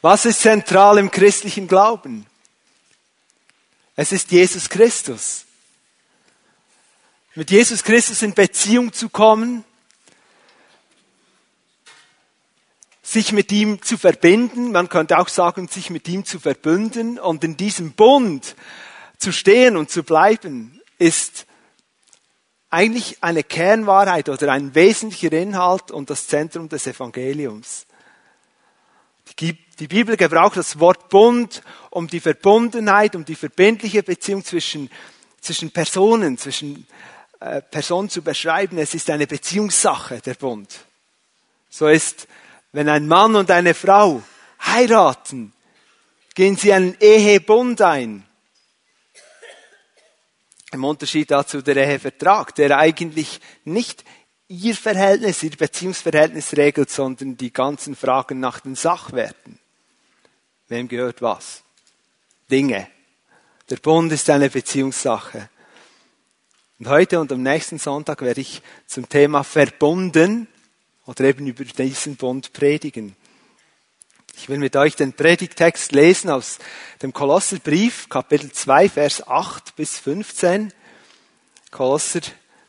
Was ist zentral im christlichen Glauben? Es ist Jesus Christus. Mit Jesus Christus in Beziehung zu kommen, sich mit ihm zu verbinden, man könnte auch sagen, sich mit ihm zu verbünden und in diesem Bund zu stehen und zu bleiben, ist eigentlich eine Kernwahrheit oder ein wesentlicher Inhalt und das Zentrum des Evangeliums. Die Bibel gebraucht das Wort Bund, um die Verbundenheit, um die verbindliche Beziehung zwischen, zwischen Personen, zwischen äh, Personen zu beschreiben. Es ist eine Beziehungssache, der Bund. So ist, wenn ein Mann und eine Frau heiraten, gehen sie einen Ehebund ein. Im Unterschied dazu der Ehevertrag, der eigentlich nicht ihr Verhältnis, ihr Beziehungsverhältnis regelt, sondern die ganzen Fragen nach den Sachwerten. Wem gehört was? Dinge. Der Bund ist eine Beziehungssache. Und heute und am nächsten Sonntag werde ich zum Thema verbunden oder eben über diesen Bund predigen. Ich will mit euch den Predigtext lesen aus dem Kolosserbrief, Kapitel 2, Vers 8 bis 15. Kolosser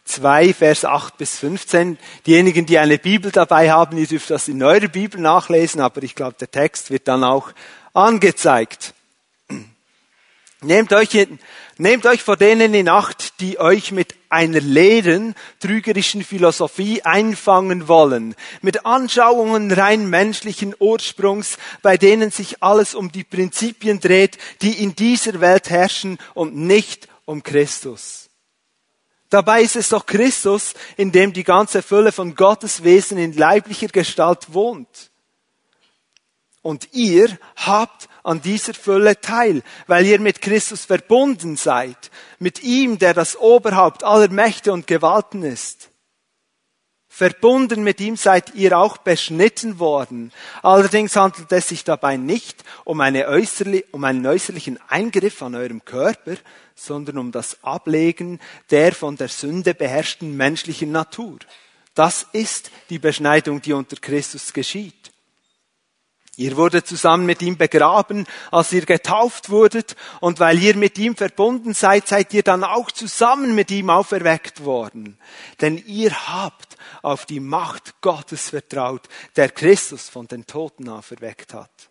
2, Vers 8 bis 15. Diejenigen, die eine Bibel dabei haben, ihr dürft das in eurer Bibel nachlesen, aber ich glaube, der Text wird dann auch angezeigt. Nehmt euch, nehmt euch vor denen in Acht, die euch mit einer leeren, trügerischen Philosophie einfangen wollen, mit Anschauungen rein menschlichen Ursprungs, bei denen sich alles um die Prinzipien dreht, die in dieser Welt herrschen und nicht um Christus. Dabei ist es doch Christus, in dem die ganze Fülle von Gottes Wesen in leiblicher Gestalt wohnt. Und ihr habt an dieser Fülle teil, weil ihr mit Christus verbunden seid, mit ihm, der das Oberhaupt aller Mächte und Gewalten ist. Verbunden mit ihm seid ihr auch beschnitten worden. Allerdings handelt es sich dabei nicht um, eine äußerli um einen äußerlichen Eingriff an eurem Körper, sondern um das Ablegen der von der Sünde beherrschten menschlichen Natur. Das ist die Beschneidung, die unter Christus geschieht. Ihr wurdet zusammen mit ihm begraben, als ihr getauft wurdet, und weil ihr mit ihm verbunden seid, seid ihr dann auch zusammen mit ihm auferweckt worden. Denn ihr habt auf die Macht Gottes vertraut, der Christus von den Toten auferweckt hat.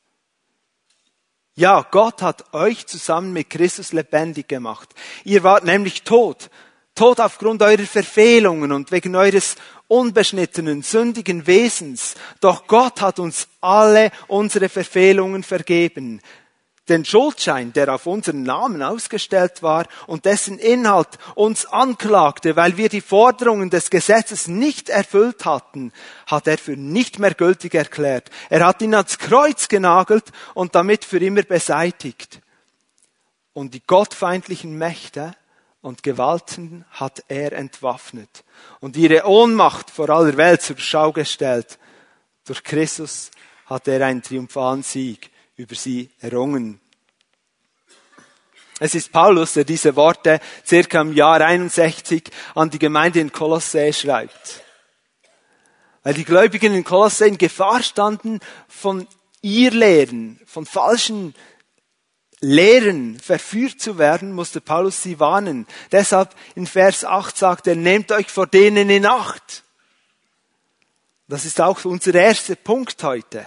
Ja, Gott hat euch zusammen mit Christus lebendig gemacht. Ihr wart nämlich tot, tot aufgrund eurer Verfehlungen und wegen eures unbeschnittenen, sündigen Wesens. Doch Gott hat uns alle unsere Verfehlungen vergeben. Den Schuldschein, der auf unseren Namen ausgestellt war und dessen Inhalt uns anklagte, weil wir die Forderungen des Gesetzes nicht erfüllt hatten, hat er für nicht mehr gültig erklärt. Er hat ihn ans Kreuz genagelt und damit für immer beseitigt. Und die gottfeindlichen Mächte und Gewalten hat er entwaffnet und ihre Ohnmacht vor aller Welt zur Schau gestellt. Durch Christus hat er einen triumphalen Sieg über sie errungen. Es ist Paulus, der diese Worte circa im Jahr 61 an die Gemeinde in Kolossä schreibt. Weil die Gläubigen in Kolossä in Gefahr standen von ihr Lehren, von falschen Lehren verführt zu werden, musste Paulus sie warnen. Deshalb in Vers 8 sagt er, nehmt euch vor denen in Acht. Das ist auch unser erster Punkt heute.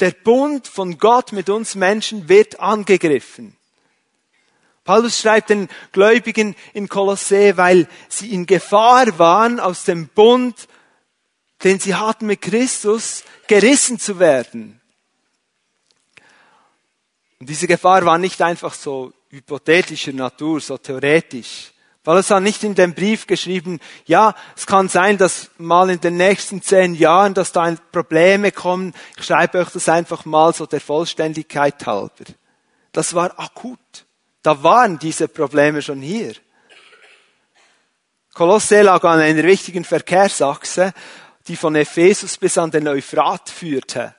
Der Bund von Gott mit uns Menschen wird angegriffen. Paulus schreibt den Gläubigen in Kolossä, weil sie in Gefahr waren, aus dem Bund, den sie hatten mit Christus, gerissen zu werden. Und diese Gefahr war nicht einfach so hypothetischer Natur, so theoretisch. Paulus hat nicht in dem Brief geschrieben, ja, es kann sein, dass mal in den nächsten zehn Jahren, dass da Probleme kommen. Ich schreibe euch das einfach mal so der Vollständigkeit halber. Das war akut. Da waren diese Probleme schon hier. Kolosse lag an einer wichtigen Verkehrsachse, die von Ephesus bis an den Euphrat führte.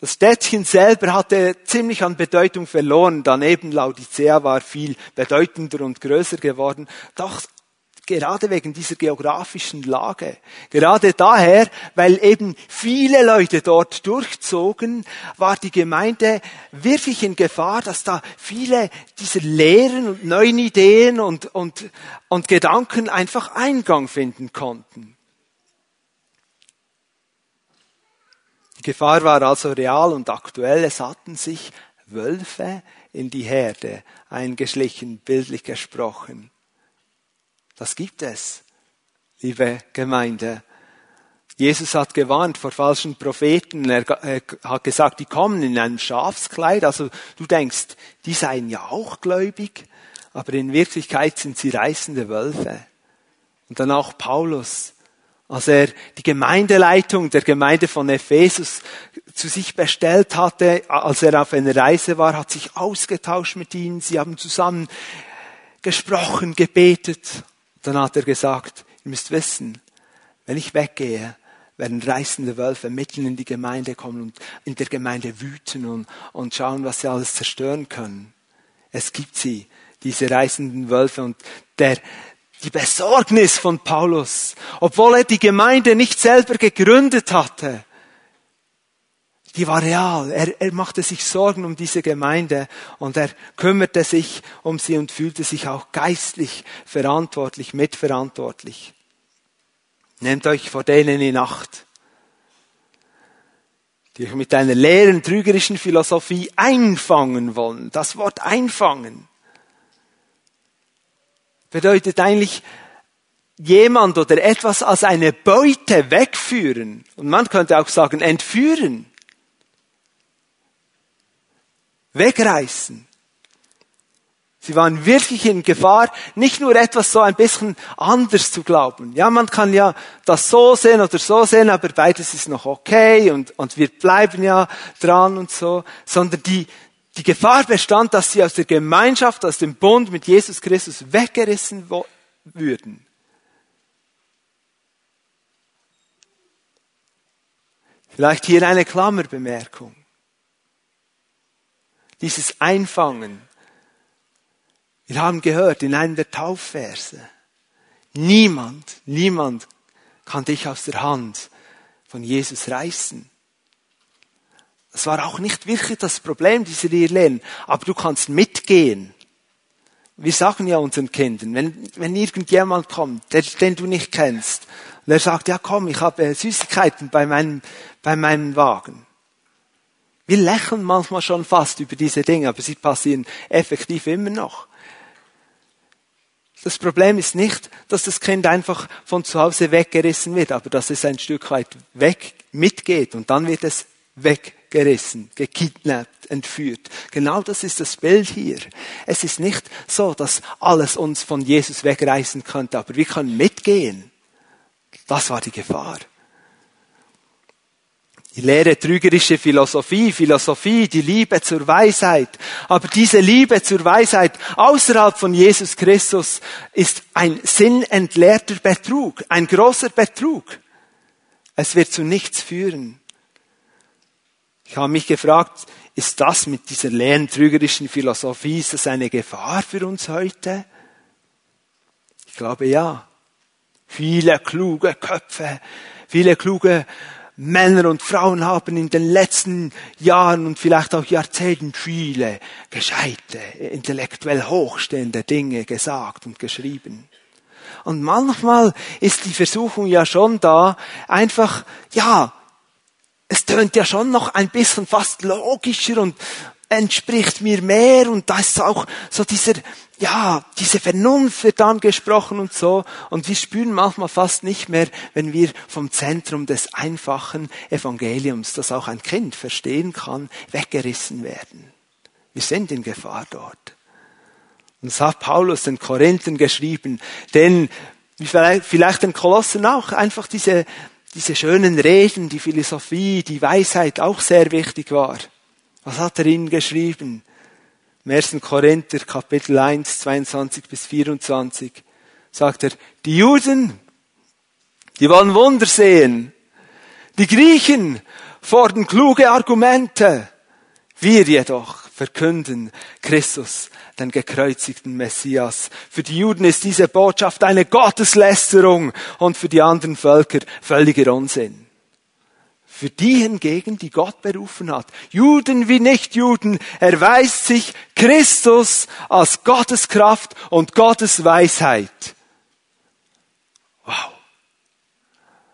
Das Städtchen selber hatte ziemlich an Bedeutung verloren. Daneben Laodicea war viel bedeutender und größer geworden. Doch Gerade wegen dieser geografischen Lage. Gerade daher, weil eben viele Leute dort durchzogen, war die Gemeinde wirklich in Gefahr, dass da viele dieser Lehren und neuen Ideen und, und, und Gedanken einfach Eingang finden konnten. Gefahr war also real und aktuell. Es hatten sich Wölfe in die Herde eingeschlichen, bildlich gesprochen. Das gibt es, liebe Gemeinde. Jesus hat gewarnt vor falschen Propheten. Er hat gesagt, die kommen in einem Schafskleid. Also du denkst, die seien ja auch gläubig, aber in Wirklichkeit sind sie reißende Wölfe. Und dann auch Paulus, als er die Gemeindeleitung der Gemeinde von Ephesus zu sich bestellt hatte, als er auf einer Reise war, hat sich ausgetauscht mit ihnen. Sie haben zusammen gesprochen, gebetet. Dann hat er gesagt, ihr müsst wissen, wenn ich weggehe, werden reißende Wölfe mitten in die Gemeinde kommen und in der Gemeinde wüten und, und schauen, was sie alles zerstören können. Es gibt sie, diese reißenden Wölfe und der, die Besorgnis von Paulus, obwohl er die Gemeinde nicht selber gegründet hatte, die war real. Er, er machte sich Sorgen um diese Gemeinde und er kümmerte sich um sie und fühlte sich auch geistlich verantwortlich, mitverantwortlich. Nehmt euch vor denen in Acht, die euch mit einer leeren, trügerischen Philosophie einfangen wollen. Das Wort einfangen bedeutet eigentlich jemand oder etwas als eine Beute wegführen. Und man könnte auch sagen entführen wegreißen. Sie waren wirklich in Gefahr, nicht nur etwas so ein bisschen anders zu glauben. Ja, man kann ja das so sehen oder so sehen, aber beides ist noch okay und, und wir bleiben ja dran und so, sondern die, die Gefahr bestand, dass sie aus der Gemeinschaft, aus dem Bund mit Jesus Christus weggerissen würden. Vielleicht hier eine Klammerbemerkung dieses Einfangen. Wir haben gehört in einem der Taufverse, niemand, niemand kann dich aus der Hand von Jesus reißen. Das war auch nicht wirklich das Problem dieser Irrlehren, aber du kannst mitgehen. Wir sagen ja unseren Kindern, wenn, wenn irgendjemand kommt, der, den du nicht kennst, und er sagt, ja komm, ich habe Süßigkeiten bei meinem, bei meinem Wagen. Wir lächeln manchmal schon fast über diese Dinge, aber sie passieren effektiv immer noch. Das Problem ist nicht, dass das Kind einfach von zu Hause weggerissen wird, aber dass es ein Stück weit weg mitgeht und dann wird es weggerissen, gekidnappt, entführt. Genau das ist das Bild hier. Es ist nicht so, dass alles uns von Jesus wegreißen könnte, aber wir können mitgehen. Das war die Gefahr. Die leere trügerische Philosophie, Philosophie, die Liebe zur Weisheit. Aber diese Liebe zur Weisheit außerhalb von Jesus Christus ist ein sinnentleerter Betrug, ein großer Betrug. Es wird zu nichts führen. Ich habe mich gefragt, ist das mit dieser leeren trügerischen Philosophie, ist das eine Gefahr für uns heute? Ich glaube ja. Viele kluge Köpfe, viele kluge Männer und Frauen haben in den letzten Jahren und vielleicht auch Jahrzehnten viele gescheite, intellektuell hochstehende Dinge gesagt und geschrieben. Und manchmal ist die Versuchung ja schon da, einfach, ja, es tönt ja schon noch ein bisschen fast logischer und entspricht mir mehr und da ist auch so dieser, ja, diese Vernunft wird dann gesprochen und so. Und wir spüren manchmal fast nicht mehr, wenn wir vom Zentrum des einfachen Evangeliums, das auch ein Kind verstehen kann, weggerissen werden. Wir sind in Gefahr dort. Und das hat Paulus den Korinthern geschrieben, denn vielleicht den Kolossen auch, einfach diese, diese schönen Reden, die Philosophie, die Weisheit auch sehr wichtig war. Was hat er ihnen geschrieben? Im 1. Korinther Kapitel 1, 22 bis 24 sagt er, die Juden, die wollen Wunder sehen. Die Griechen fordern kluge Argumente. Wir jedoch verkünden Christus, den gekreuzigten Messias. Für die Juden ist diese Botschaft eine Gotteslästerung und für die anderen Völker völliger Unsinn. Für die hingegen, die Gott berufen hat, Juden wie Nichtjuden, erweist sich Christus als Gottes Kraft und Gottes Weisheit. Wow.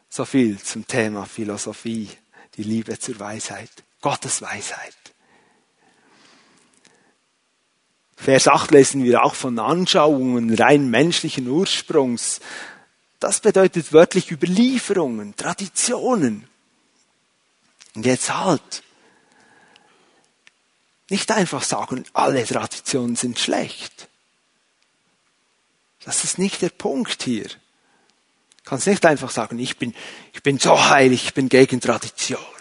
So viel zum Thema Philosophie, die Liebe zur Weisheit, Gottes Weisheit. Vers 8 lesen wir auch von Anschauungen rein menschlichen Ursprungs. Das bedeutet wörtlich Überlieferungen, Traditionen. Und jetzt halt. Nicht einfach sagen, alle Traditionen sind schlecht. Das ist nicht der Punkt hier. Du kannst nicht einfach sagen, ich bin, ich bin so heilig, ich bin gegen Tradition.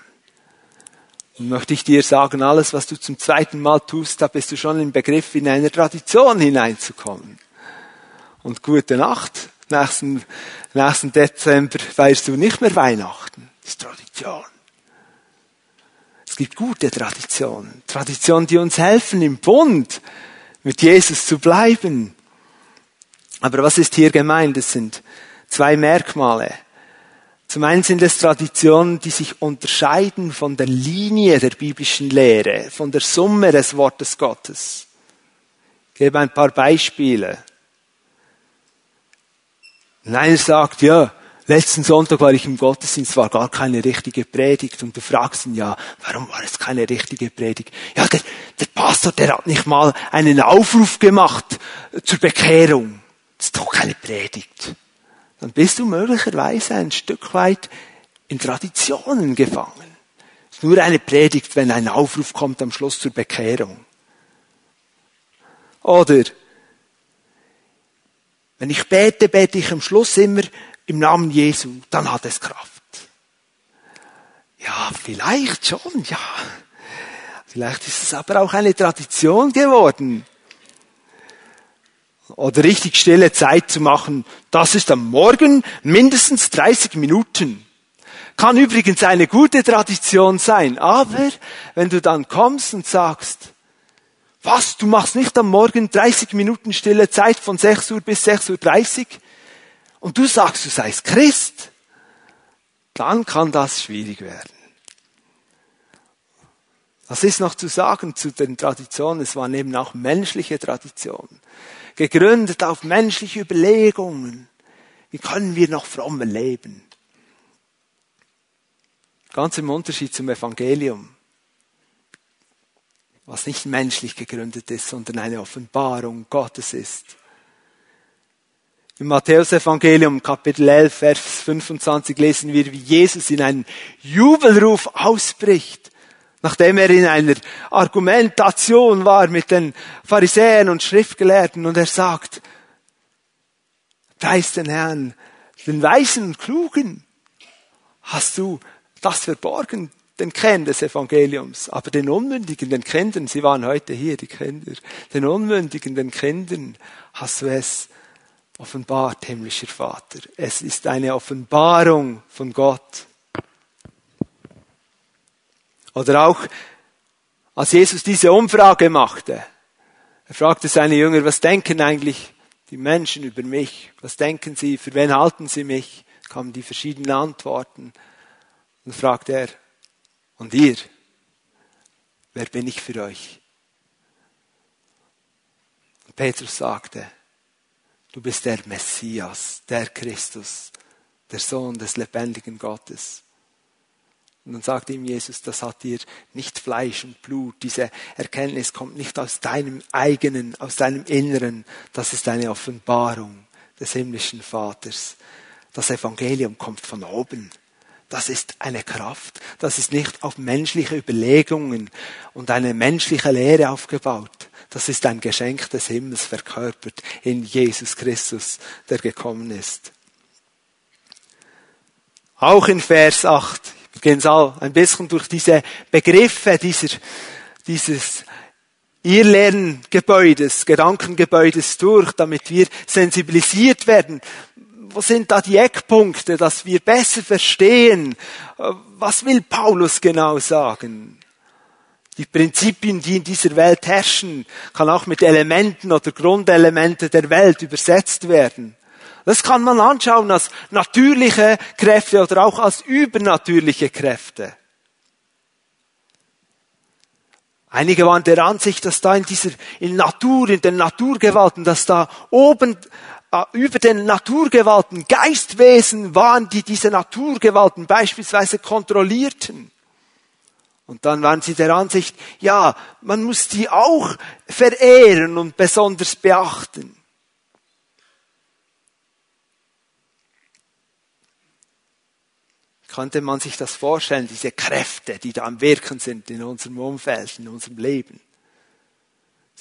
Und möchte ich dir sagen, alles, was du zum zweiten Mal tust, da bist du schon im Begriff, in eine Tradition hineinzukommen. Und gute Nacht. Nächsten, nächsten Dezember feierst du nicht mehr Weihnachten. Das ist Tradition. Es gibt gute Traditionen. Traditionen, die uns helfen, im Bund mit Jesus zu bleiben. Aber was ist hier gemeint? Es sind zwei Merkmale. Zum einen sind es Traditionen, die sich unterscheiden von der Linie der biblischen Lehre, von der Summe des Wortes Gottes. Ich gebe ein paar Beispiele. Einer sagt, ja, Letzten Sonntag war ich im Gottesdienst, war gar keine richtige Predigt und du fragst ihn ja, warum war es keine richtige Predigt? Ja, der, der Pastor, der hat nicht mal einen Aufruf gemacht zur Bekehrung. Das ist doch keine Predigt. Dann bist du möglicherweise ein Stück weit in Traditionen gefangen. Es ist nur eine Predigt, wenn ein Aufruf kommt am Schluss zur Bekehrung. Oder wenn ich bete, bete ich am Schluss immer im Namen Jesu, dann hat es Kraft. Ja, vielleicht schon, ja. Vielleicht ist es aber auch eine Tradition geworden. Oder richtig stille Zeit zu machen, das ist am Morgen mindestens 30 Minuten. Kann übrigens eine gute Tradition sein, aber wenn du dann kommst und sagst, was, du machst nicht am Morgen 30 Minuten stille Zeit von 6 Uhr bis 6.30 Uhr? und du sagst, du seist Christ, dann kann das schwierig werden. Was ist noch zu sagen zu den Traditionen? Es waren eben auch menschliche Traditionen, gegründet auf menschliche Überlegungen. Wie können wir noch frommer leben? Ganz im Unterschied zum Evangelium, was nicht menschlich gegründet ist, sondern eine Offenbarung Gottes ist. Im Matthäusevangelium Kapitel 11, Vers 25 lesen wir, wie Jesus in einen Jubelruf ausbricht, nachdem er in einer Argumentation war mit den Pharisäern und Schriftgelehrten und er sagt, preis den Herrn, den Weisen und Klugen hast du das verborgen, den Kern des Evangeliums, aber den Unmündigen, den Kindern, sie waren heute hier, die Kinder, den Unmündigen, den Kindern hast du es offenbart, himmlischer Vater. Es ist eine Offenbarung von Gott. Oder auch, als Jesus diese Umfrage machte, er fragte seine Jünger, was denken eigentlich die Menschen über mich? Was denken sie? Für wen halten sie mich? Kamen die verschiedenen Antworten. Und fragte er, und ihr? Wer bin ich für euch? Und Petrus sagte, Du bist der Messias, der Christus, der Sohn des lebendigen Gottes. Und dann sagt ihm Jesus, das hat dir nicht Fleisch und Blut. Diese Erkenntnis kommt nicht aus deinem eigenen, aus deinem Inneren. Das ist eine Offenbarung des himmlischen Vaters. Das Evangelium kommt von oben. Das ist eine Kraft. Das ist nicht auf menschliche Überlegungen und eine menschliche Lehre aufgebaut. Das ist ein Geschenk des Himmels verkörpert in Jesus Christus, der gekommen ist. Auch in Vers 8, wir gehen auch ein bisschen durch diese Begriffe dieser, dieses Irrlerngebäudes, Gedankengebäudes durch, damit wir sensibilisiert werden. Wo sind da die Eckpunkte, dass wir besser verstehen, was will Paulus genau sagen? Die Prinzipien, die in dieser Welt herrschen, kann auch mit Elementen oder Grundelemente der Welt übersetzt werden. Das kann man anschauen als natürliche Kräfte oder auch als übernatürliche Kräfte. Einige waren der Ansicht, dass da in dieser, in Natur, in den Naturgewalten, dass da oben äh, über den Naturgewalten Geistwesen waren, die diese Naturgewalten beispielsweise kontrollierten. Und dann waren sie der Ansicht, ja, man muss die auch verehren und besonders beachten. Könnte man sich das vorstellen, diese Kräfte, die da am Wirken sind in unserem Umfeld, in unserem Leben?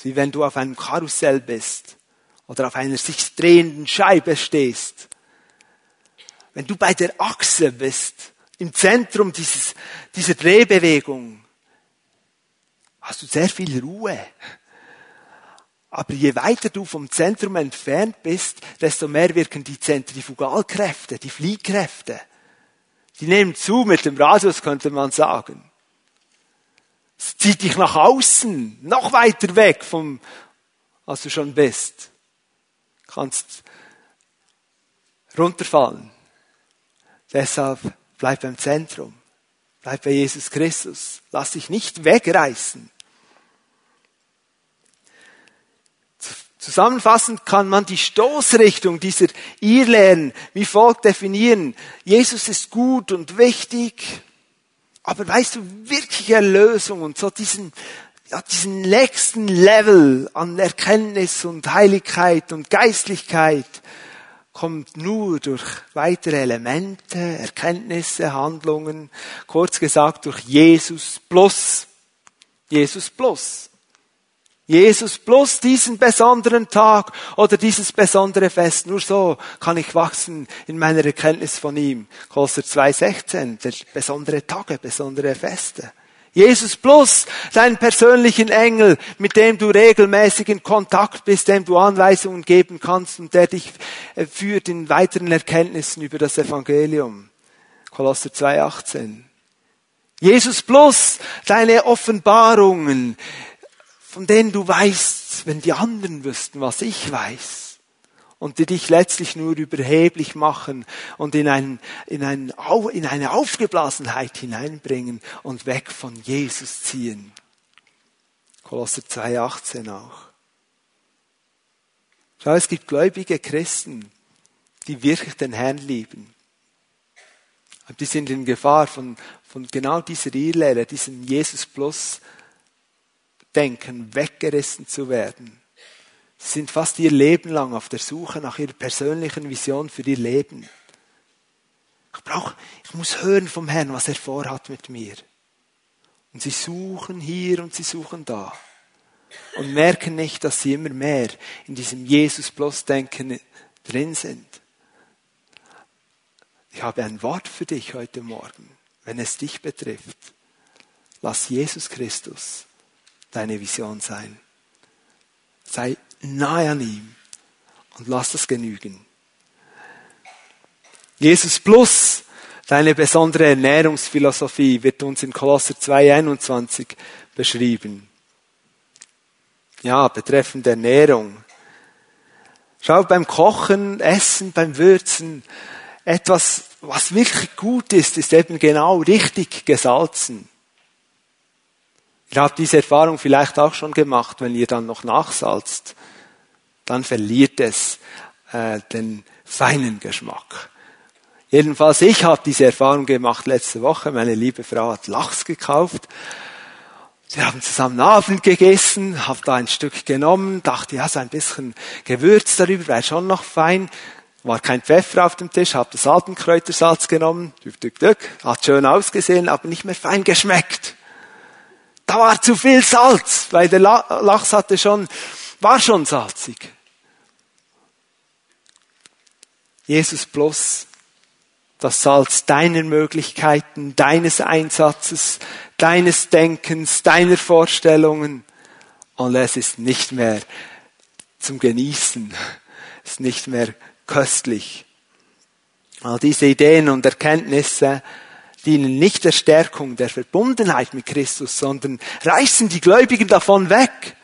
wie wenn du auf einem Karussell bist oder auf einer sich drehenden Scheibe stehst. Wenn du bei der Achse bist, im Zentrum dieses, dieser Drehbewegung, hast du sehr viel Ruhe. Aber je weiter du vom Zentrum entfernt bist, desto mehr wirken die Zentrifugalkräfte, die Fliehkräfte. Die nehmen zu mit dem Radius, könnte man sagen. Es zieht dich nach außen, noch weiter weg vom, als du schon bist. Du kannst runterfallen. Deshalb bleib beim Zentrum. Bleib bei Jesus Christus. Lass dich nicht wegreißen. Zusammenfassend kann man die Stoßrichtung dieser Irrlehren wie folgt definieren. Jesus ist gut und wichtig, aber weißt du, wirkliche Erlösung und so diesen, ja, diesen nächsten Level an Erkenntnis und Heiligkeit und Geistlichkeit kommt nur durch weitere Elemente, Erkenntnisse, Handlungen, kurz gesagt durch Jesus plus. Jesus plus. Jesus plus diesen besonderen Tag oder dieses besondere Fest. Nur so kann ich wachsen in meiner Erkenntnis von ihm. Kolosser 2,16, der besondere Tage, besondere Feste. Jesus plus deinen persönlichen Engel, mit dem du regelmäßig in Kontakt bist, dem du Anweisungen geben kannst und der dich äh, führt in weiteren Erkenntnissen über das Evangelium. Kolosser 2,18. Jesus plus deine Offenbarungen, von denen du weißt, wenn die anderen wüssten, was ich weiß, und die dich letztlich nur überheblich machen und in, ein, in, ein, in eine Aufgeblasenheit hineinbringen und weg von Jesus ziehen. Kolosser 2,18 auch. Schau, es gibt gläubige Christen, die wirklich den Herrn lieben. Und die sind in Gefahr von, von genau dieser Irrlehre, diesem Jesus Plus Denken weggerissen zu werden. Sie sind fast ihr Leben lang auf der Suche nach ihrer persönlichen Vision für ihr Leben. Ich brauche, ich muss hören vom Herrn, was er vorhat mit mir. Und sie suchen hier und sie suchen da. Und merken nicht, dass sie immer mehr in diesem Jesus-Plus-Denken drin sind. Ich habe ein Wort für dich heute Morgen, wenn es dich betrifft. Lass Jesus Christus deine Vision sein. Sei nahe an ihm und lass das genügen. Jesus plus deine besondere Ernährungsphilosophie wird uns in Kolosser 2,21 beschrieben. Ja, betreffend Ernährung. Schau beim Kochen, Essen, beim Würzen, etwas, was wirklich gut ist, ist eben genau richtig gesalzen. Ihr habt diese Erfahrung vielleicht auch schon gemacht, wenn ihr dann noch nachsalzt, dann verliert es äh, den feinen Geschmack. Jedenfalls, ich habe diese Erfahrung gemacht letzte Woche. Meine liebe Frau hat Lachs gekauft. Wir haben zusammen Abend gegessen, habe da ein Stück genommen, dachte, ja, so ein bisschen Gewürz darüber wäre schon noch fein. War kein Pfeffer auf dem Tisch, habe das Altenkräutersalz genommen, dück, dück, dück, hat schön ausgesehen, aber nicht mehr fein geschmeckt. Da war zu viel Salz, weil der Lachs hatte schon, war schon salzig. Jesus plus das Salz deiner Möglichkeiten, deines Einsatzes, deines Denkens, deiner Vorstellungen. Und es ist nicht mehr zum Genießen, es ist nicht mehr köstlich. All diese Ideen und Erkenntnisse, dienen nicht der Stärkung der Verbundenheit mit Christus, sondern reißen die Gläubigen davon weg.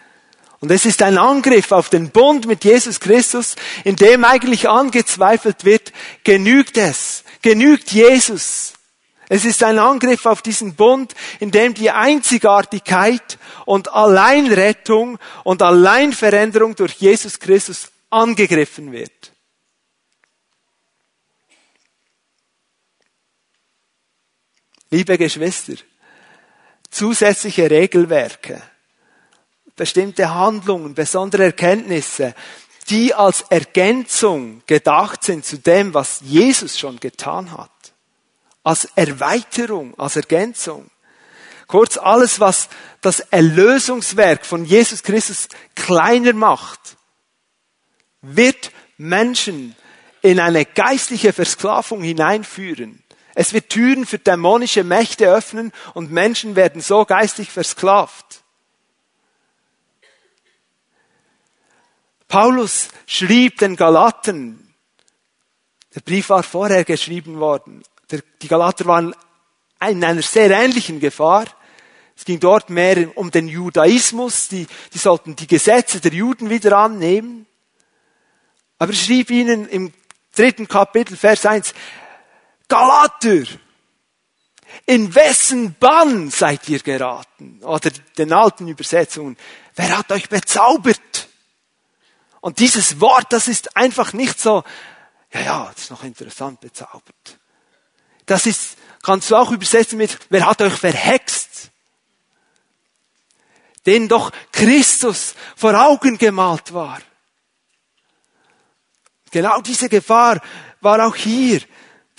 Und es ist ein Angriff auf den Bund mit Jesus Christus, in dem eigentlich angezweifelt wird, genügt es, genügt Jesus. Es ist ein Angriff auf diesen Bund, in dem die Einzigartigkeit und Alleinrettung und Alleinveränderung durch Jesus Christus angegriffen wird. Liebe Geschwister, zusätzliche Regelwerke, bestimmte Handlungen, besondere Erkenntnisse, die als Ergänzung gedacht sind zu dem, was Jesus schon getan hat. Als Erweiterung, als Ergänzung. Kurz alles, was das Erlösungswerk von Jesus Christus kleiner macht, wird Menschen in eine geistliche Versklavung hineinführen. Es wird Türen für dämonische Mächte öffnen und Menschen werden so geistig versklavt. Paulus schrieb den Galaten, der Brief war vorher geschrieben worden, die Galater waren in einer sehr ähnlichen Gefahr. Es ging dort mehr um den Judaismus, die, die sollten die Gesetze der Juden wieder annehmen. Aber er schrieb ihnen im dritten Kapitel, Vers 1, Galater, in wessen Bann seid ihr geraten? Oder den alten Übersetzungen, wer hat euch bezaubert? Und dieses Wort, das ist einfach nicht so, ja, ja, das ist noch interessant, bezaubert. Das ist, kannst du auch übersetzen mit, wer hat euch verhext? Den doch Christus vor Augen gemalt war. Genau diese Gefahr war auch hier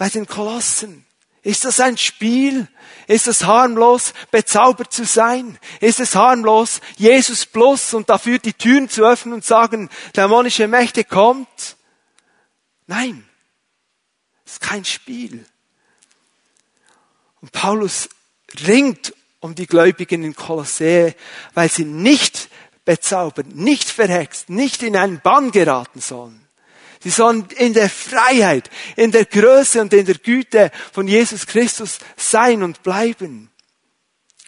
bei den Kolossen. Ist das ein Spiel? Ist es harmlos, bezaubert zu sein? Ist es harmlos, Jesus plus und dafür die Türen zu öffnen und sagen, dämonische Mächte kommt? Nein, es ist kein Spiel. Und Paulus ringt um die Gläubigen in Kolossä, weil sie nicht bezaubert, nicht verhext, nicht in einen Bann geraten sollen. Sie sollen in der Freiheit, in der Größe und in der Güte von Jesus Christus sein und bleiben.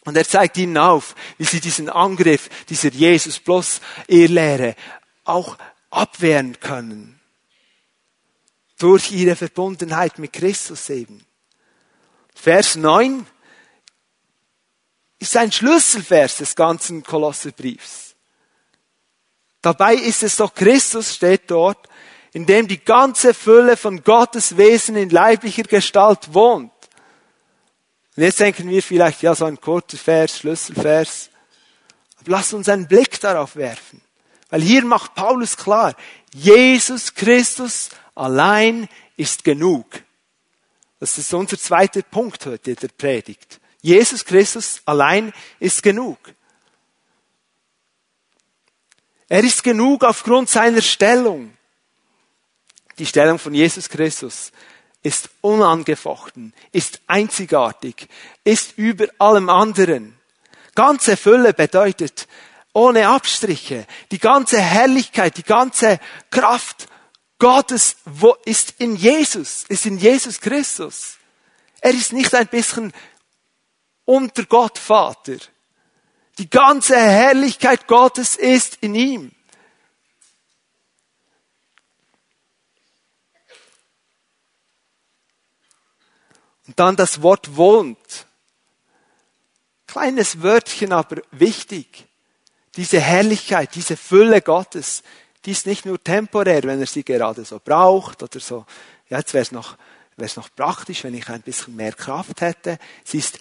Und er zeigt ihnen auf, wie sie diesen Angriff dieser Jesus plus Irrlehre auch abwehren können. Durch ihre Verbundenheit mit Christus eben. Vers 9 ist ein Schlüsselvers des ganzen Kolosserbriefs. Dabei ist es doch Christus, steht dort, in dem die ganze Fülle von Gottes Wesen in leiblicher Gestalt wohnt. Und jetzt denken wir vielleicht, ja, so ein kurzer Vers, Schlüsselvers. Aber lasst uns einen Blick darauf werfen. Weil hier macht Paulus klar, Jesus Christus allein ist genug. Das ist unser zweiter Punkt heute der Predigt. Jesus Christus allein ist genug. Er ist genug aufgrund seiner Stellung. Die Stellung von Jesus Christus ist unangefochten, ist einzigartig, ist über allem anderen. Ganze Fülle bedeutet ohne Abstriche. Die ganze Herrlichkeit, die ganze Kraft Gottes wo ist in Jesus, ist in Jesus Christus. Er ist nicht ein bisschen unter Gott Vater. Die ganze Herrlichkeit Gottes ist in ihm. Und dann das Wort wohnt. Kleines Wörtchen, aber wichtig. Diese Herrlichkeit, diese Fülle Gottes, die ist nicht nur temporär, wenn er sie gerade so braucht oder so. Ja, jetzt wäre es noch, wäre es noch praktisch, wenn ich ein bisschen mehr Kraft hätte. Sie ist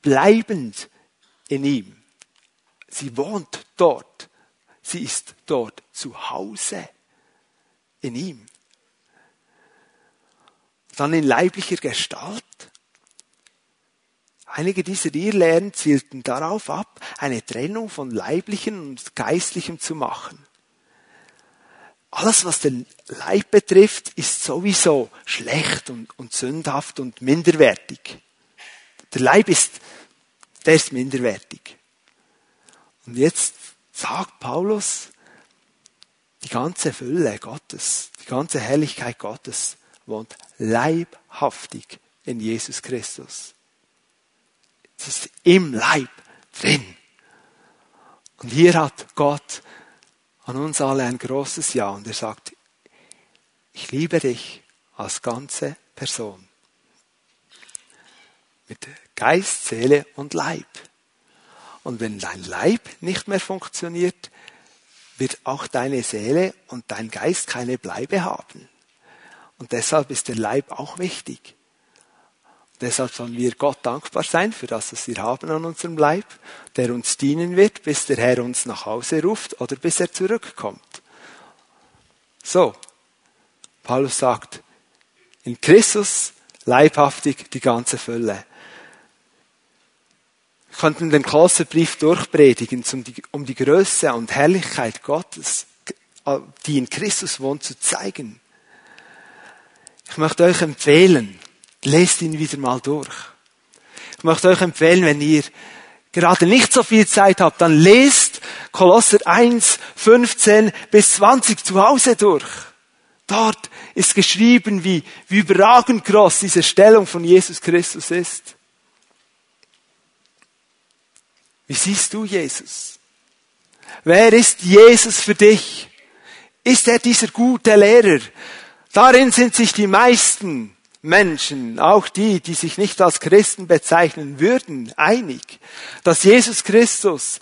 bleibend in ihm. Sie wohnt dort. Sie ist dort zu Hause in ihm. Dann in leiblicher Gestalt. Einige dieser Irrlehren zielten darauf ab, eine Trennung von leiblichem und geistlichem zu machen. Alles, was den Leib betrifft, ist sowieso schlecht und, und sündhaft und minderwertig. Der Leib ist, der ist minderwertig. Und jetzt sagt Paulus, die ganze Fülle Gottes, die ganze Herrlichkeit Gottes wohnt leibhaftig in Jesus Christus. Es ist im Leib drin. Und hier hat Gott an uns alle ein großes Ja und er sagt, ich liebe dich als ganze Person. Mit Geist, Seele und Leib. Und wenn dein Leib nicht mehr funktioniert, wird auch deine Seele und dein Geist keine Bleibe haben. Und deshalb ist der Leib auch wichtig. Deshalb sollen wir Gott dankbar sein für das, was wir haben an unserem Leib, der uns dienen wird, bis der Herr uns nach Hause ruft oder bis er zurückkommt. So, Paulus sagt, in Christus leibhaftig die ganze Fülle. Wir könnten den Kolosserbrief durchpredigen, um die Größe und Herrlichkeit Gottes, die in Christus wohnt, zu zeigen. Ich möchte euch empfehlen, lest ihn wieder mal durch. Ich möchte euch empfehlen, wenn ihr gerade nicht so viel Zeit habt, dann lest Kolosser 1, 15 bis 20 zu Hause durch. Dort ist geschrieben, wie, wie überragend groß diese Stellung von Jesus Christus ist. Wie siehst du Jesus? Wer ist Jesus für dich? Ist er dieser gute Lehrer? Darin sind sich die meisten Menschen, auch die, die sich nicht als Christen bezeichnen würden, einig, dass Jesus Christus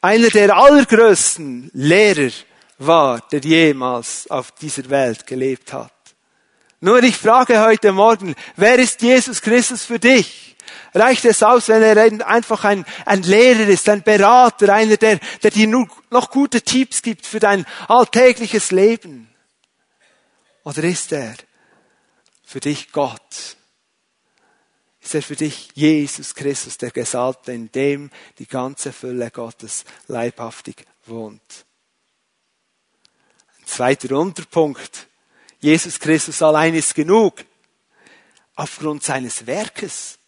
einer der allergrößten Lehrer war, der jemals auf dieser Welt gelebt hat. Nur ich frage heute Morgen, wer ist Jesus Christus für dich? Reicht es aus, wenn er einfach ein, ein Lehrer ist, ein Berater, einer, der, der dir noch gute Tipps gibt für dein alltägliches Leben? Oder ist er für dich Gott? Ist er für dich Jesus Christus, der Gesalbte, in dem die ganze Fülle Gottes leibhaftig wohnt? Ein zweiter Unterpunkt. Jesus Christus allein ist genug. Aufgrund seines Werkes.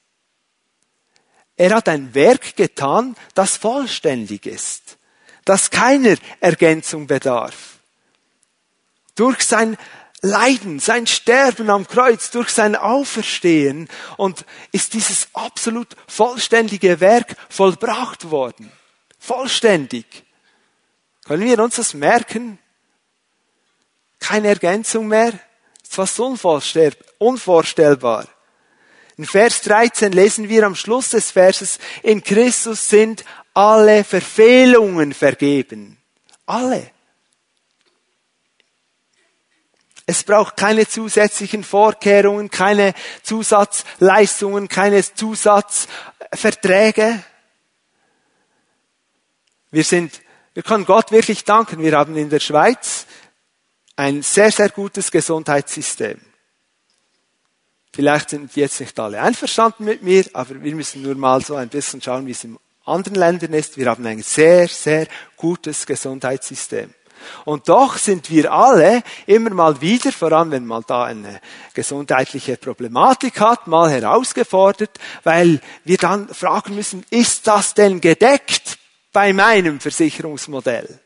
Er hat ein Werk getan, das vollständig ist, das keiner Ergänzung bedarf. Durch sein Leiden, sein Sterben am Kreuz, durch sein Auferstehen und ist dieses absolut vollständige Werk vollbracht worden. Vollständig. Können wir uns das merken? Keine Ergänzung mehr? Ist fast unvorstellbar. In Vers 13 lesen wir am Schluss des Verses, in Christus sind alle Verfehlungen vergeben. Alle. Es braucht keine zusätzlichen Vorkehrungen, keine Zusatzleistungen, keine Zusatzverträge. Wir sind, wir können Gott wirklich danken. Wir haben in der Schweiz ein sehr, sehr gutes Gesundheitssystem. Vielleicht sind jetzt nicht alle einverstanden mit mir, aber wir müssen nur mal so ein bisschen schauen, wie es in anderen Ländern ist. Wir haben ein sehr, sehr gutes Gesundheitssystem. Und doch sind wir alle immer mal wieder, vor allem wenn man da eine gesundheitliche Problematik hat, mal herausgefordert, weil wir dann fragen müssen, ist das denn gedeckt bei meinem Versicherungsmodell?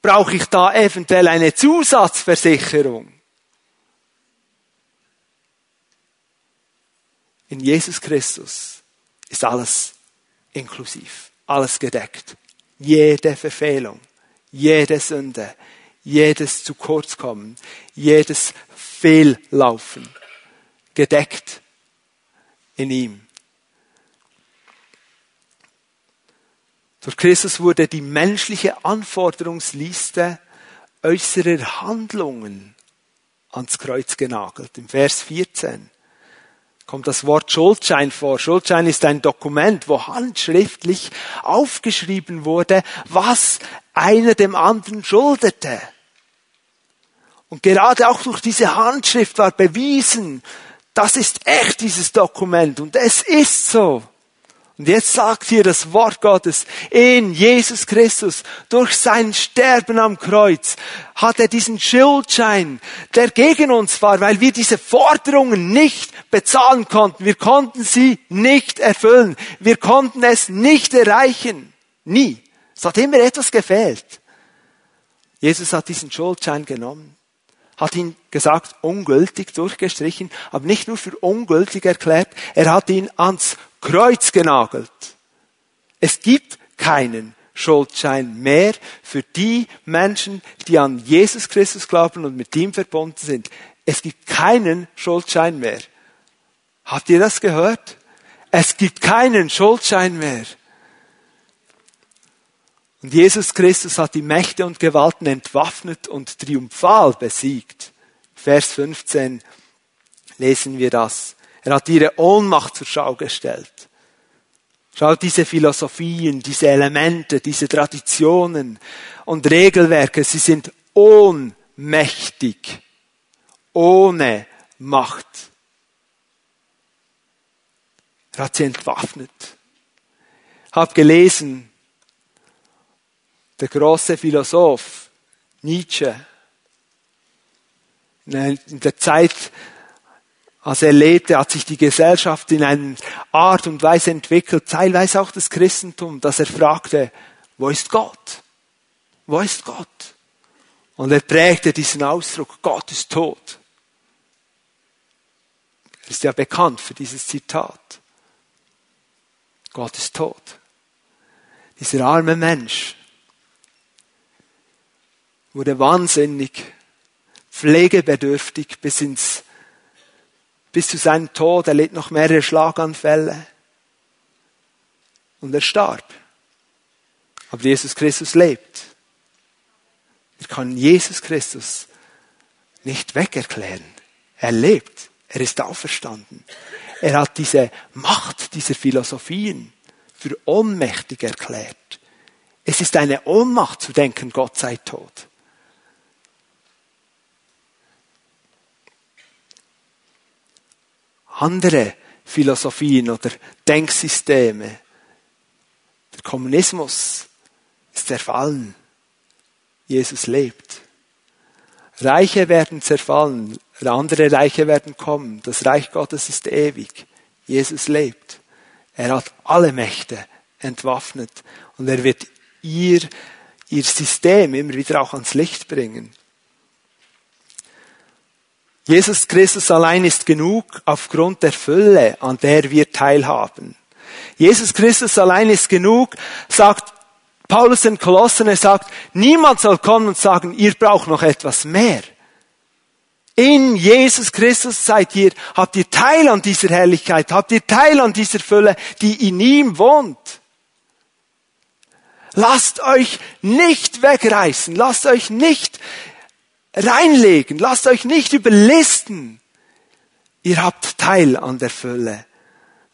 Brauche ich da eventuell eine Zusatzversicherung? In Jesus Christus ist alles inklusiv, alles gedeckt. Jede Verfehlung, jede Sünde, jedes zu kurz kommen, jedes Fehllaufen, gedeckt in ihm. Durch Christus wurde die menschliche Anforderungsliste äußerer Handlungen ans Kreuz genagelt. Im Vers 14 kommt das Wort Schuldschein vor. Schuldschein ist ein Dokument, wo handschriftlich aufgeschrieben wurde, was einer dem anderen schuldete. Und gerade auch durch diese Handschrift war bewiesen, das ist echt dieses Dokument und es ist so. Und jetzt sagt hier das Wort Gottes, in Jesus Christus, durch sein Sterben am Kreuz, hat er diesen Schuldschein, der gegen uns war, weil wir diese Forderungen nicht bezahlen konnten. Wir konnten sie nicht erfüllen. Wir konnten es nicht erreichen. Nie. Es hat immer etwas gefehlt. Jesus hat diesen Schuldschein genommen, hat ihn gesagt, ungültig durchgestrichen, aber nicht nur für ungültig erklärt, er hat ihn ans Kreuz genagelt. Es gibt keinen Schuldschein mehr für die Menschen, die an Jesus Christus glauben und mit ihm verbunden sind. Es gibt keinen Schuldschein mehr. Habt ihr das gehört? Es gibt keinen Schuldschein mehr. Und Jesus Christus hat die Mächte und Gewalten entwaffnet und triumphal besiegt. Vers 15 lesen wir das. Er hat ihre Ohnmacht zur Schau gestellt. Schaut diese Philosophien, diese Elemente, diese Traditionen und Regelwerke, sie sind ohnmächtig, ohne Macht. Er hat sie entwaffnet. Hab gelesen, der große Philosoph Nietzsche, in der Zeit als er lebte, hat sich die Gesellschaft in einer Art und Weise entwickelt, teilweise auch das Christentum, dass er fragte, wo ist Gott? Wo ist Gott? Und er prägte diesen Ausdruck, Gott ist tot. Er ist ja bekannt für dieses Zitat. Gott ist tot. Dieser arme Mensch wurde wahnsinnig, pflegebedürftig bis ins bis zu seinem Tod. Er litt noch mehrere Schlaganfälle. Und er starb. Aber Jesus Christus lebt. Wir können Jesus Christus nicht wegerklären. Er lebt. Er ist auferstanden. Er hat diese Macht dieser Philosophien für ohnmächtig erklärt. Es ist eine Ohnmacht zu denken, Gott sei tot. Andere Philosophien oder Denksysteme. Der Kommunismus ist zerfallen. Jesus lebt. Reiche werden zerfallen, andere Reiche werden kommen. Das Reich Gottes ist ewig. Jesus lebt. Er hat alle Mächte entwaffnet und er wird ihr, ihr System immer wieder auch ans Licht bringen. Jesus Christus allein ist genug aufgrund der Fülle, an der wir teilhaben. Jesus Christus allein ist genug, sagt Paulus den Kolossen, er sagt, niemand soll kommen und sagen, ihr braucht noch etwas mehr. In Jesus Christus seid ihr, habt ihr Teil an dieser Herrlichkeit, habt ihr Teil an dieser Fülle, die in ihm wohnt. Lasst euch nicht wegreißen, lasst euch nicht reinlegen. Lasst euch nicht überlisten. Ihr habt Teil an der Fülle.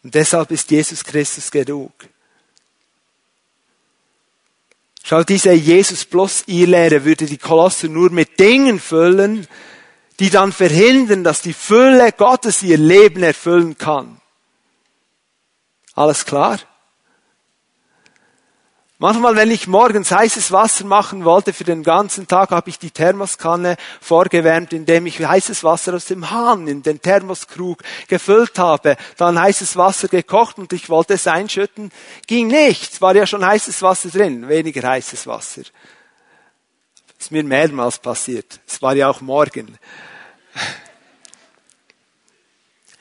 Und deshalb ist Jesus Christus genug. Schau, diese Jesus plus Irrlehre würde die Kolosse nur mit Dingen füllen, die dann verhindern, dass die Fülle Gottes ihr Leben erfüllen kann. Alles klar? Manchmal, wenn ich morgens heißes Wasser machen wollte für den ganzen Tag, habe ich die Thermoskanne vorgewärmt, indem ich heißes Wasser aus dem Hahn in den Thermoskrug gefüllt habe, dann heißes Wasser gekocht und ich wollte es einschütten. Ging nicht, war ja schon heißes Wasser drin, weniger heißes Wasser. Ist mir mehrmals passiert. Es war ja auch morgen.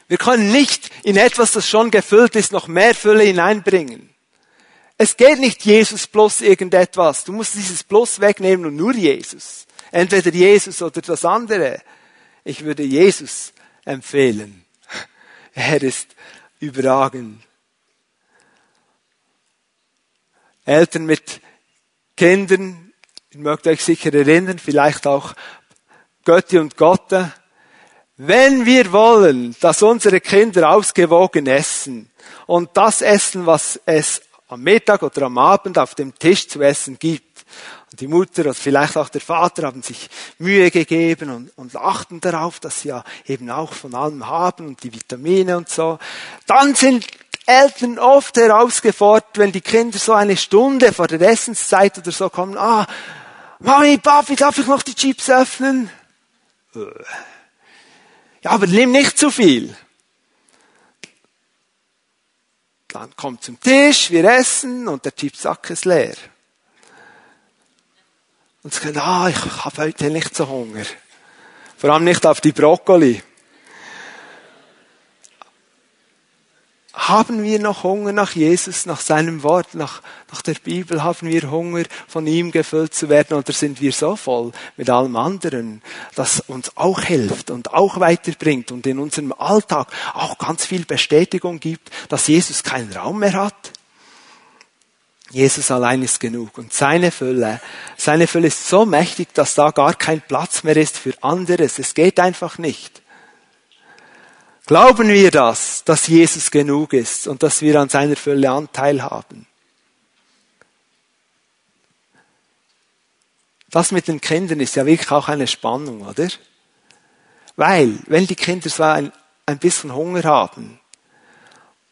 Wir können nicht in etwas, das schon gefüllt ist, noch mehr Fülle hineinbringen. Es geht nicht Jesus plus irgendetwas. Du musst dieses Plus wegnehmen und nur Jesus. Entweder Jesus oder das andere. Ich würde Jesus empfehlen. Er ist überragend. Eltern mit Kindern, ihr mögt euch sicher erinnern, vielleicht auch Götti und Gotte. Wenn wir wollen, dass unsere Kinder ausgewogen essen und das essen, was es am Mittag oder am Abend auf dem Tisch zu essen gibt. Und die Mutter oder vielleicht auch der Vater haben sich Mühe gegeben und, und achten darauf, dass sie ja eben auch von allem haben und die Vitamine und so. Dann sind Eltern oft herausgefordert, wenn die Kinder so eine Stunde vor der Essenszeit oder so kommen, ah, Mami, Papi, darf ich noch die Chips öffnen? Äh. Ja, aber nimm nicht zu viel. Dann kommt zum Tisch, wir essen und der Chipsack ist leer. Und sie sagen, ah, ich habe heute nicht so Hunger. Vor allem nicht auf die Brokkoli. Haben wir noch Hunger nach Jesus, nach seinem Wort, nach, nach der Bibel? Haben wir Hunger, von ihm gefüllt zu werden? Oder sind wir so voll mit allem anderen, das uns auch hilft und auch weiterbringt und in unserem Alltag auch ganz viel Bestätigung gibt, dass Jesus keinen Raum mehr hat? Jesus allein ist genug und seine Fülle, seine Fülle ist so mächtig, dass da gar kein Platz mehr ist für anderes. Es geht einfach nicht. Glauben wir das, dass Jesus genug ist und dass wir an seiner Fülle Anteil haben? Das mit den Kindern ist ja wirklich auch eine Spannung, oder? Weil, wenn die Kinder so ein, ein bisschen Hunger haben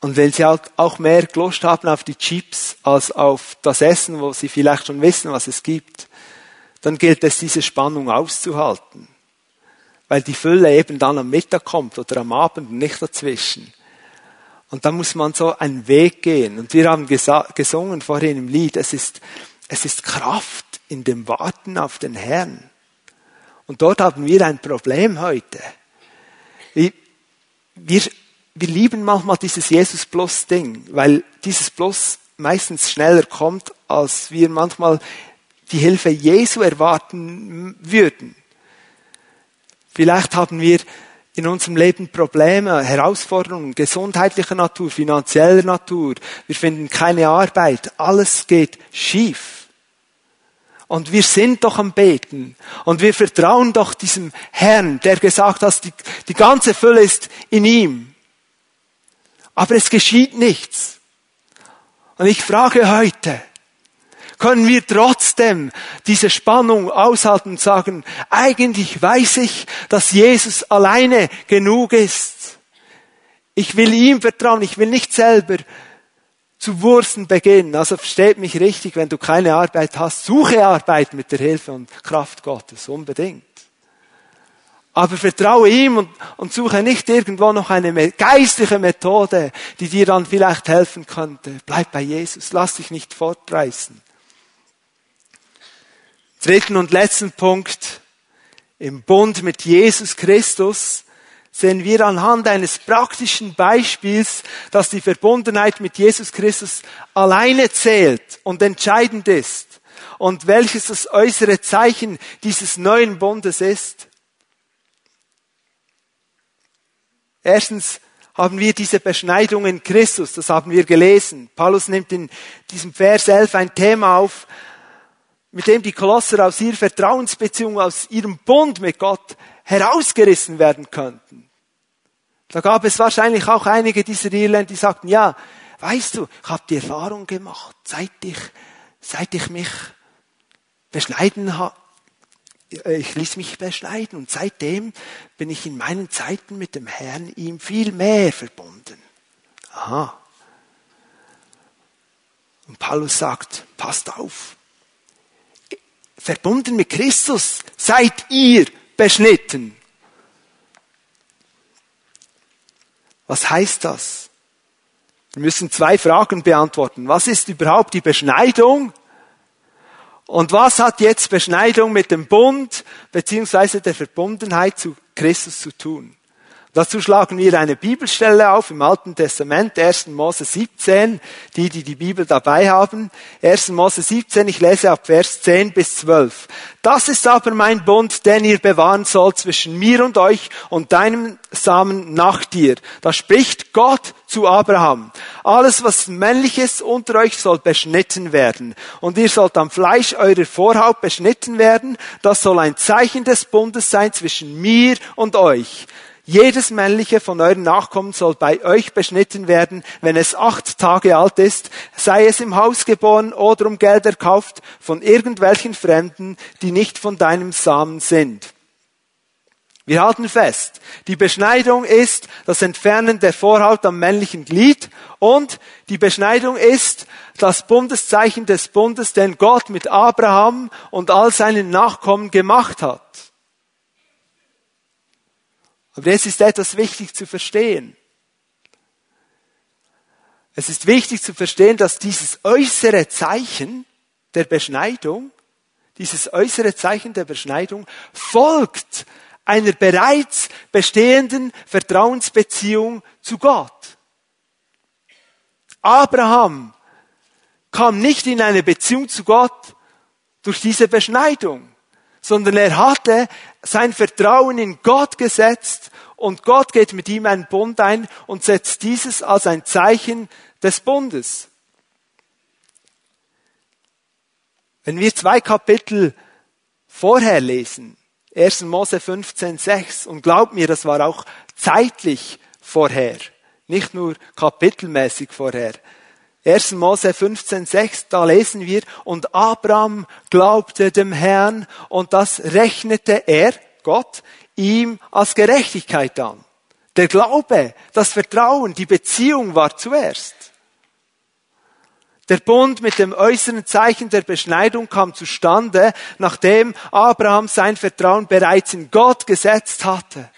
und wenn sie halt auch mehr Lust haben auf die Chips als auf das Essen, wo sie vielleicht schon wissen, was es gibt, dann gilt es, diese Spannung auszuhalten weil die Fülle eben dann am Mittag kommt oder am Abend nicht dazwischen. Und da muss man so einen Weg gehen. Und wir haben gesungen vorhin im Lied, es ist, es ist Kraft in dem Warten auf den Herrn. Und dort haben wir ein Problem heute. Wir, wir, wir lieben manchmal dieses Jesus Plus Ding, weil dieses Plus meistens schneller kommt, als wir manchmal die Hilfe Jesu erwarten würden. Vielleicht haben wir in unserem Leben Probleme, Herausforderungen, gesundheitlicher Natur, finanzieller Natur. Wir finden keine Arbeit. Alles geht schief. Und wir sind doch am Beten. Und wir vertrauen doch diesem Herrn, der gesagt hat, die, die ganze Fülle ist in ihm. Aber es geschieht nichts. Und ich frage heute, können wir trotzdem diese Spannung aushalten und sagen, eigentlich weiß ich, dass Jesus alleine genug ist. Ich will ihm vertrauen, ich will nicht selber zu Wursten beginnen. Also versteht mich richtig, wenn du keine Arbeit hast, suche Arbeit mit der Hilfe und Kraft Gottes, unbedingt. Aber vertraue ihm und, und suche nicht irgendwo noch eine geistliche Methode, die dir dann vielleicht helfen könnte. Bleib bei Jesus, lass dich nicht fortreißen. Dritten und letzten Punkt. Im Bund mit Jesus Christus sehen wir anhand eines praktischen Beispiels, dass die Verbundenheit mit Jesus Christus alleine zählt und entscheidend ist und welches das äußere Zeichen dieses neuen Bundes ist. Erstens haben wir diese Beschneidung in Christus, das haben wir gelesen. Paulus nimmt in diesem Vers 11 ein Thema auf, mit dem die Kolosser aus ihrer Vertrauensbeziehung, aus ihrem Bund mit Gott herausgerissen werden könnten. Da gab es wahrscheinlich auch einige dieser Irländer, die sagten, ja, weißt du, ich habe die Erfahrung gemacht, seit ich, seit ich mich beschneiden habe, ich ließ mich beschneiden und seitdem bin ich in meinen Zeiten mit dem Herrn ihm viel mehr verbunden. Aha. Und Paulus sagt, passt auf verbunden mit Christus seid ihr beschnitten. Was heißt das? Wir müssen zwei Fragen beantworten. Was ist überhaupt die Beschneidung? Und was hat jetzt Beschneidung mit dem Bund beziehungsweise der Verbundenheit zu Christus zu tun? Dazu schlagen wir eine Bibelstelle auf im Alten Testament, 1. Mose 17, die, die die Bibel dabei haben. 1. Mose 17, ich lese ab Vers 10 bis 12. Das ist aber mein Bund, den ihr bewahren sollt zwischen mir und euch und deinem Samen nach dir. Da spricht Gott zu Abraham. Alles, was männlich ist unter euch, soll beschnitten werden. Und ihr sollt am Fleisch eurer Vorhaut beschnitten werden. Das soll ein Zeichen des Bundes sein zwischen mir und euch. Jedes männliche von euren Nachkommen soll bei euch beschnitten werden, wenn es acht Tage alt ist, sei es im Haus geboren oder um Geld erkauft von irgendwelchen Fremden, die nicht von deinem Samen sind. Wir halten fest, die Beschneidung ist das Entfernen der Vorhaut am männlichen Glied und die Beschneidung ist das Bundeszeichen des Bundes, den Gott mit Abraham und all seinen Nachkommen gemacht hat. Aber es ist etwas wichtig zu verstehen. Es ist wichtig zu verstehen, dass dieses äußere Zeichen der Beschneidung, dieses äußere Zeichen der Beschneidung folgt einer bereits bestehenden Vertrauensbeziehung zu Gott. Abraham kam nicht in eine Beziehung zu Gott durch diese Beschneidung, sondern er hatte sein Vertrauen in Gott gesetzt und Gott geht mit ihm einen Bund ein und setzt dieses als ein Zeichen des Bundes. Wenn wir zwei Kapitel vorher lesen, 1. Mose 15, 6, und glaubt mir, das war auch zeitlich vorher, nicht nur kapitelmäßig vorher. 1. Mose 15, 6, da lesen wir, und Abraham glaubte dem Herrn und das rechnete er, Gott, ihm als Gerechtigkeit an. Der Glaube, das Vertrauen, die Beziehung war zuerst. Der Bund mit dem äußeren Zeichen der Beschneidung kam zustande, nachdem Abraham sein Vertrauen bereits in Gott gesetzt hatte.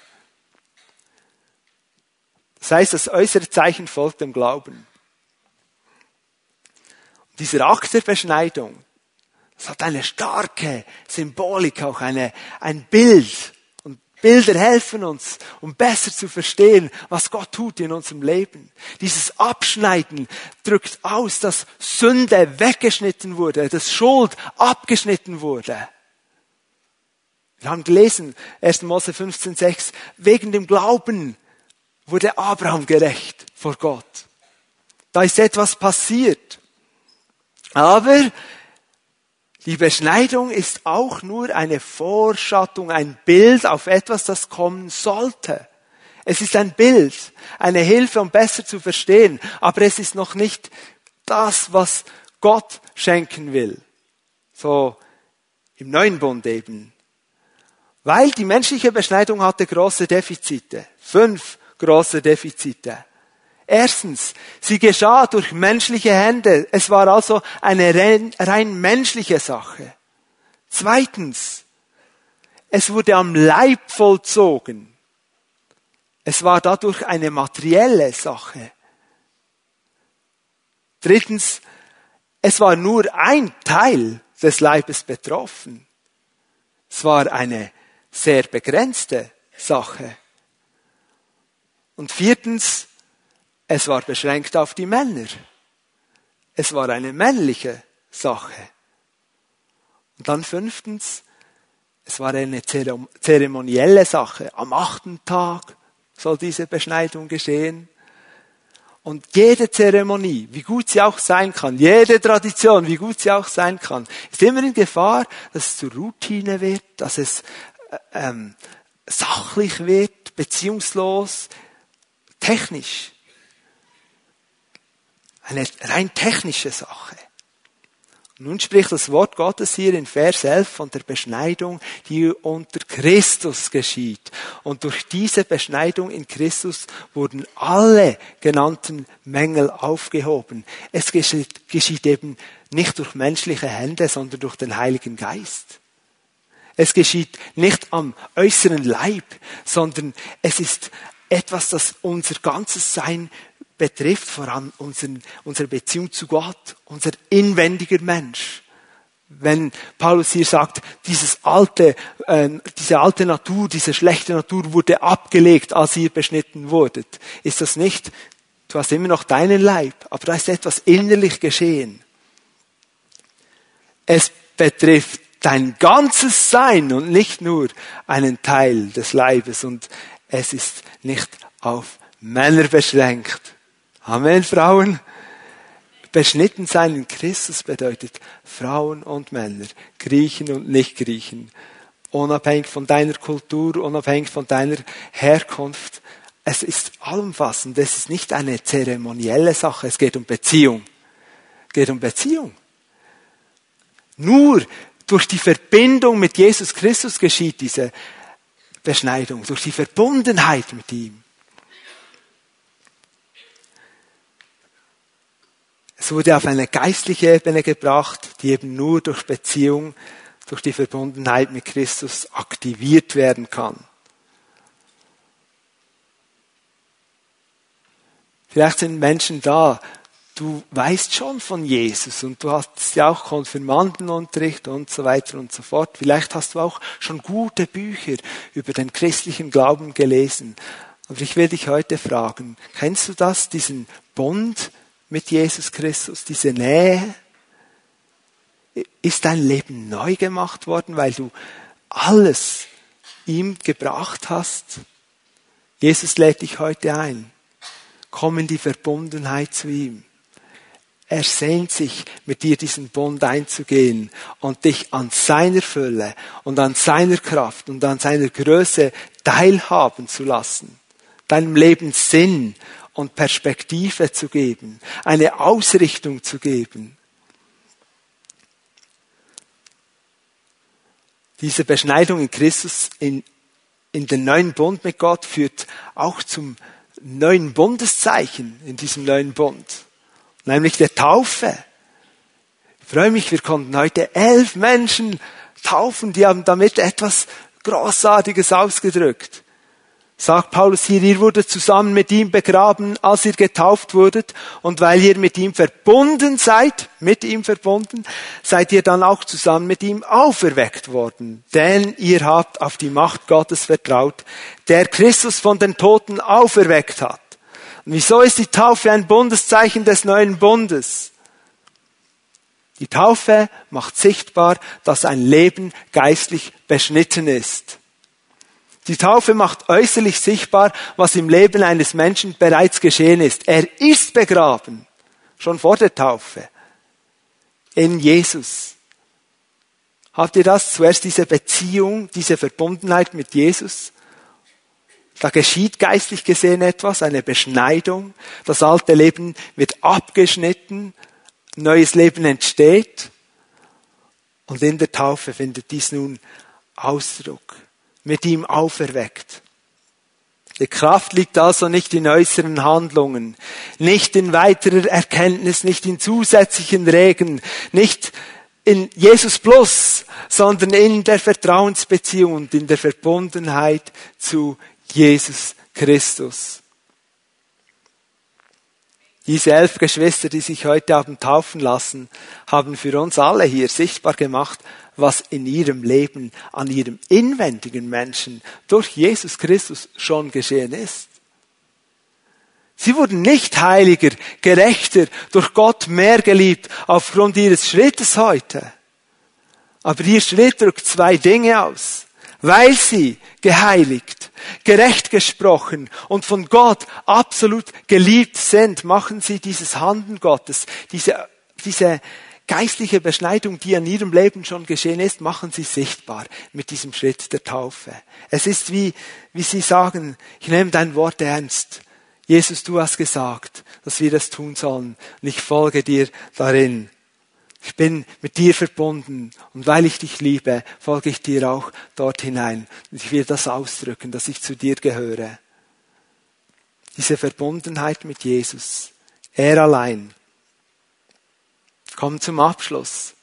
Das heißt, das äußere Zeichen folgt dem Glauben. Und dieser Akt der Beschneidung, das hat eine starke Symbolik, auch eine, ein Bild Bilder helfen uns, um besser zu verstehen, was Gott tut in unserem Leben. Dieses Abschneiden drückt aus, dass Sünde weggeschnitten wurde, dass Schuld abgeschnitten wurde. Wir haben gelesen, 1. Mose 15,6, wegen dem Glauben wurde Abraham gerecht vor Gott. Da ist etwas passiert. Aber die Beschneidung ist auch nur eine Vorschattung, ein Bild auf etwas, das kommen sollte. Es ist ein Bild, eine Hilfe, um besser zu verstehen, aber es ist noch nicht das, was Gott schenken will. So im neuen Bund eben. Weil die menschliche Beschneidung hatte große Defizite. Fünf große Defizite. Erstens, sie geschah durch menschliche Hände. Es war also eine rein, rein menschliche Sache. Zweitens, es wurde am Leib vollzogen. Es war dadurch eine materielle Sache. Drittens, es war nur ein Teil des Leibes betroffen. Es war eine sehr begrenzte Sache. Und viertens, es war beschränkt auf die Männer. Es war eine männliche Sache. Und dann fünftens, es war eine zeremonielle Sache. Am achten Tag soll diese Beschneidung geschehen. Und jede Zeremonie, wie gut sie auch sein kann, jede Tradition, wie gut sie auch sein kann, ist immer in Gefahr, dass es zur Routine wird, dass es äh, ähm, sachlich wird, beziehungslos, technisch. Eine rein technische Sache. Nun spricht das Wort Gottes hier in Vers 11 von der Beschneidung, die unter Christus geschieht. Und durch diese Beschneidung in Christus wurden alle genannten Mängel aufgehoben. Es geschieht, geschieht eben nicht durch menschliche Hände, sondern durch den Heiligen Geist. Es geschieht nicht am äußeren Leib, sondern es ist etwas, das unser ganzes Sein betrifft vor allem unseren, unsere Beziehung zu Gott, unser inwendiger Mensch. Wenn Paulus hier sagt, dieses alte, äh, diese alte Natur, diese schlechte Natur wurde abgelegt, als ihr beschnitten wurdet, ist das nicht, du hast immer noch deinen Leib, aber da ist etwas innerlich geschehen. Es betrifft dein ganzes Sein und nicht nur einen Teil des Leibes und es ist nicht auf Männer beschränkt. Amen, Frauen. Beschnitten sein in Christus bedeutet Frauen und Männer, Griechen und Nicht-Griechen, unabhängig von deiner Kultur, unabhängig von deiner Herkunft. Es ist allumfassend. Es ist nicht eine zeremonielle Sache. Es geht um Beziehung. Es geht um Beziehung. Nur durch die Verbindung mit Jesus Christus geschieht diese Beschneidung, durch die Verbundenheit mit ihm. Es wurde auf eine geistliche Ebene gebracht, die eben nur durch Beziehung, durch die Verbundenheit mit Christus aktiviert werden kann. Vielleicht sind Menschen da, du weißt schon von Jesus und du hast ja auch Konfirmandenunterricht und so weiter und so fort. Vielleicht hast du auch schon gute Bücher über den christlichen Glauben gelesen. Aber ich will dich heute fragen, kennst du das, diesen Bund mit Jesus Christus, diese Nähe? Ist dein Leben neu gemacht worden, weil du alles ihm gebracht hast? Jesus lädt dich heute ein. Komm in die Verbundenheit zu ihm. Er sehnt sich, mit dir diesen Bund einzugehen und dich an seiner Fülle und an seiner Kraft und an seiner Größe teilhaben zu lassen. Deinem Leben Sinn und Perspektive zu geben, eine Ausrichtung zu geben. Diese Beschneidung in Christus, in, in den neuen Bund mit Gott führt auch zum neuen Bundeszeichen in diesem neuen Bund nämlich der Taufe. Ich freue mich, wir konnten heute elf Menschen taufen, die haben damit etwas Großartiges ausgedrückt. Sagt Paulus hier, ihr wurdet zusammen mit ihm begraben, als ihr getauft wurdet, und weil ihr mit ihm verbunden seid, mit ihm verbunden, seid ihr dann auch zusammen mit ihm auferweckt worden. Denn ihr habt auf die Macht Gottes vertraut, der Christus von den Toten auferweckt hat. Und wieso ist die Taufe ein Bundeszeichen des neuen Bundes? Die Taufe macht sichtbar, dass ein Leben geistlich beschnitten ist. Die Taufe macht äußerlich sichtbar, was im Leben eines Menschen bereits geschehen ist. Er ist begraben, schon vor der Taufe, in Jesus. Habt ihr das? Zuerst diese Beziehung, diese Verbundenheit mit Jesus da geschieht geistlich gesehen etwas, eine Beschneidung. Das alte Leben wird abgeschnitten, neues Leben entsteht. Und in der Taufe findet dies nun Ausdruck, mit ihm auferweckt. Die Kraft liegt also nicht in äußeren Handlungen, nicht in weiterer Erkenntnis, nicht in zusätzlichen Regen, nicht in Jesus Plus, sondern in der Vertrauensbeziehung und in der Verbundenheit zu Jesus Christus. Diese elf Geschwister, die sich heute haben taufen lassen, haben für uns alle hier sichtbar gemacht, was in ihrem Leben, an ihrem inwendigen Menschen durch Jesus Christus schon geschehen ist. Sie wurden nicht heiliger, gerechter, durch Gott mehr geliebt aufgrund ihres Schrittes heute. Aber ihr Schritt drückt zwei Dinge aus weil sie geheiligt, gerecht gesprochen und von Gott absolut geliebt sind, machen sie dieses Handeln Gottes, diese, diese geistliche Beschneidung, die an ihrem Leben schon geschehen ist, machen sie sichtbar mit diesem Schritt der Taufe. Es ist wie, wie sie sagen, ich nehme dein Wort ernst. Jesus, du hast gesagt, dass wir das tun sollen und ich folge dir darin. Ich bin mit dir verbunden und weil ich dich liebe, folge ich dir auch dort hinein. Und ich will das ausdrücken, dass ich zu dir gehöre. Diese Verbundenheit mit Jesus, er allein. Komm zum Abschluss.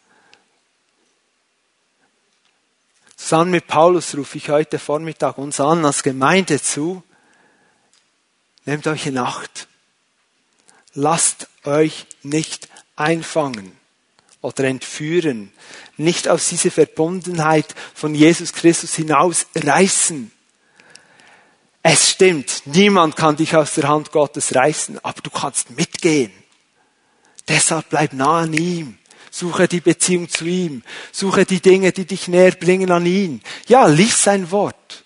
Zusammen mit Paulus rufe ich heute Vormittag uns an als Gemeinde zu. Nehmt euch in Acht. Lasst euch nicht einfangen oder entführen, nicht aus dieser Verbundenheit von Jesus Christus hinaus reißen. Es stimmt, niemand kann dich aus der Hand Gottes reißen, aber du kannst mitgehen. Deshalb bleib nah an ihm. Suche die Beziehung zu ihm. Suche die Dinge, die dich näher bringen an ihn. Ja, lies sein Wort.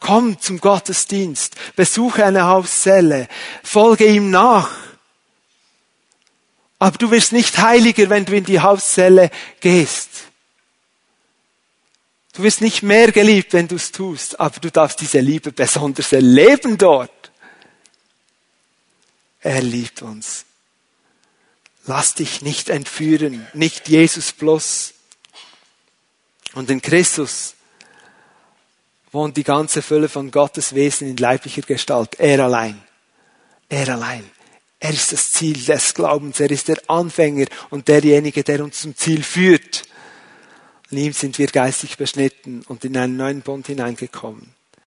Komm zum Gottesdienst. Besuche eine Hauszelle. Folge ihm nach. Aber du wirst nicht heiliger, wenn du in die Hauszelle gehst. Du wirst nicht mehr geliebt, wenn du es tust, aber du darfst diese Liebe besonders erleben dort. Er liebt uns. Lass dich nicht entführen, nicht Jesus bloß. Und in Christus wohnt die ganze Fülle von Gottes Wesen in leiblicher Gestalt. Er allein. Er allein. Er ist das Ziel des Glaubens. Er ist der Anfänger und derjenige, der uns zum Ziel führt. In ihm sind wir geistig beschnitten und in einen neuen Bund hineingekommen.